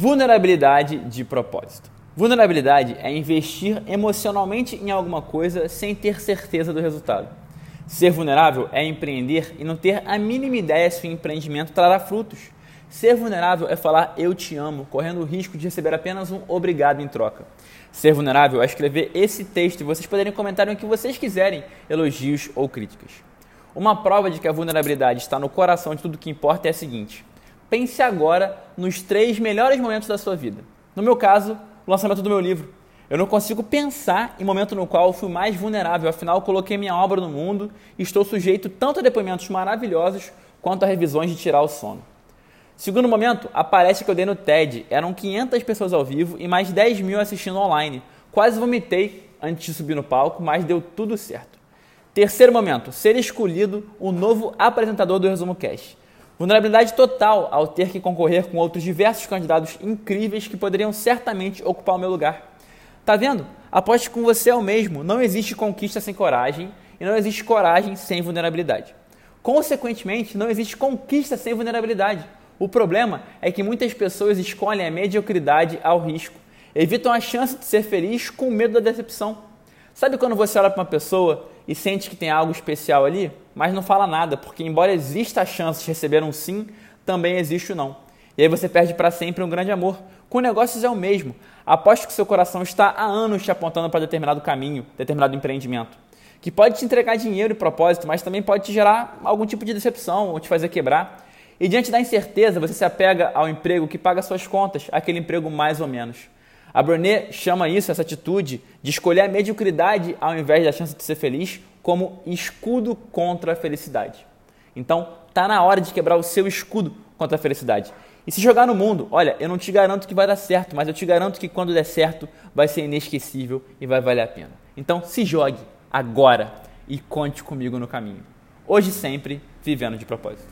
Vulnerabilidade de propósito. Vulnerabilidade é investir emocionalmente em alguma coisa sem ter certeza do resultado. Ser vulnerável é empreender e não ter a mínima ideia se o empreendimento trará frutos. Ser vulnerável é falar eu te amo, correndo o risco de receber apenas um obrigado em troca. Ser vulnerável é escrever esse texto e vocês poderem comentar o que vocês quiserem, elogios ou críticas. Uma prova de que a vulnerabilidade está no coração de tudo que importa é a seguinte: pense agora nos três melhores momentos da sua vida. No meu caso, o lançamento do meu livro. Eu não consigo pensar em momento no qual eu fui mais vulnerável, afinal coloquei minha obra no mundo e estou sujeito tanto a depoimentos maravilhosos quanto a revisões de tirar o sono. Segundo momento, aparece que eu dei no TED. Eram 500 pessoas ao vivo e mais 10 mil assistindo online. Quase vomitei antes de subir no palco, mas deu tudo certo. Terceiro momento, ser escolhido o novo apresentador do Resumo Cash. Vulnerabilidade total ao ter que concorrer com outros diversos candidatos incríveis que poderiam certamente ocupar o meu lugar. Tá vendo? Aposte com você é o mesmo. Não existe conquista sem coragem e não existe coragem sem vulnerabilidade. Consequentemente, não existe conquista sem vulnerabilidade. O problema é que muitas pessoas escolhem a mediocridade ao risco, evitam a chance de ser feliz com medo da decepção. Sabe quando você olha para uma pessoa e sente que tem algo especial ali, mas não fala nada, porque embora exista a chance de receber um sim, também existe o não. E aí você perde para sempre um grande amor. Com negócios é o mesmo. Aposto que seu coração está há anos te apontando para determinado caminho, determinado empreendimento, que pode te entregar dinheiro e propósito, mas também pode te gerar algum tipo de decepção ou te fazer quebrar. E diante da incerteza, você se apega ao emprego que paga suas contas, aquele emprego mais ou menos. A Brené chama isso, essa atitude, de escolher a mediocridade ao invés da chance de ser feliz, como escudo contra a felicidade. Então, tá na hora de quebrar o seu escudo contra a felicidade. E se jogar no mundo, olha, eu não te garanto que vai dar certo, mas eu te garanto que quando der certo, vai ser inesquecível e vai valer a pena. Então, se jogue agora e conte comigo no caminho. Hoje sempre, vivendo de propósito.